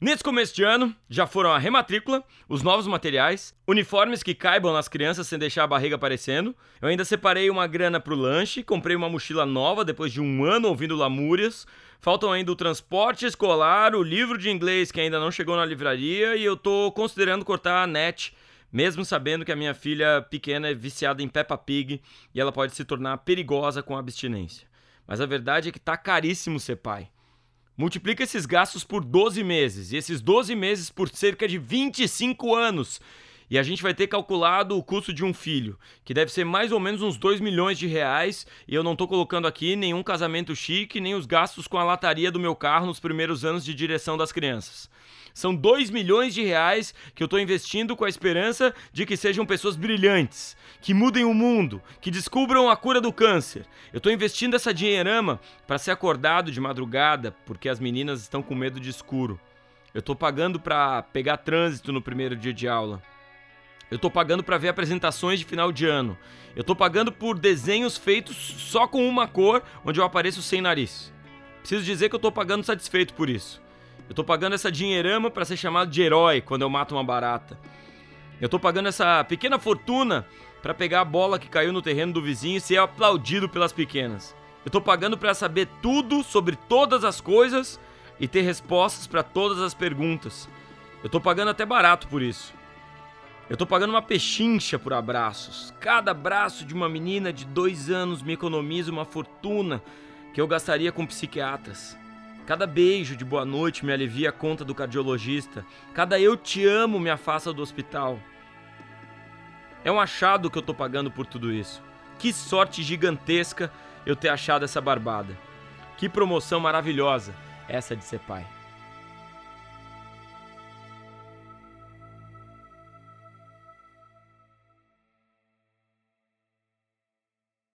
Nesse começo de ano, já foram a rematrícula, os novos materiais, uniformes que caibam nas crianças sem deixar a barriga aparecendo. Eu ainda separei uma grana pro lanche, comprei uma mochila nova depois de um ano ouvindo lamúrias. Faltam ainda o transporte escolar, o livro de inglês que ainda não chegou na livraria e eu tô considerando cortar a net, mesmo sabendo que a minha filha pequena é viciada em Peppa Pig e ela pode se tornar perigosa com a abstinência. Mas a verdade é que tá caríssimo ser pai. Multiplica esses gastos por 12 meses, e esses 12 meses por cerca de 25 anos. E a gente vai ter calculado o custo de um filho, que deve ser mais ou menos uns 2 milhões de reais, e eu não estou colocando aqui nenhum casamento chique, nem os gastos com a lataria do meu carro nos primeiros anos de direção das crianças. São 2 milhões de reais que eu estou investindo com a esperança de que sejam pessoas brilhantes, que mudem o mundo, que descubram a cura do câncer. Eu estou investindo essa dinheirama para ser acordado de madrugada porque as meninas estão com medo de escuro. Eu estou pagando para pegar trânsito no primeiro dia de aula. Eu estou pagando para ver apresentações de final de ano. Eu estou pagando por desenhos feitos só com uma cor, onde eu apareço sem nariz. Preciso dizer que eu estou pagando satisfeito por isso. Eu tô pagando essa dinheirama para ser chamado de herói quando eu mato uma barata. Eu tô pagando essa pequena fortuna para pegar a bola que caiu no terreno do vizinho e ser aplaudido pelas pequenas. Eu tô pagando para saber tudo sobre todas as coisas e ter respostas para todas as perguntas. Eu tô pagando até barato por isso. Eu tô pagando uma pechincha por abraços. Cada abraço de uma menina de dois anos me economiza uma fortuna que eu gastaria com psiquiatras. Cada beijo de boa noite me alivia a conta do cardiologista. Cada eu te amo me afasta do hospital. É um achado que eu tô pagando por tudo isso. Que sorte gigantesca eu ter achado essa barbada. Que promoção maravilhosa essa de ser pai.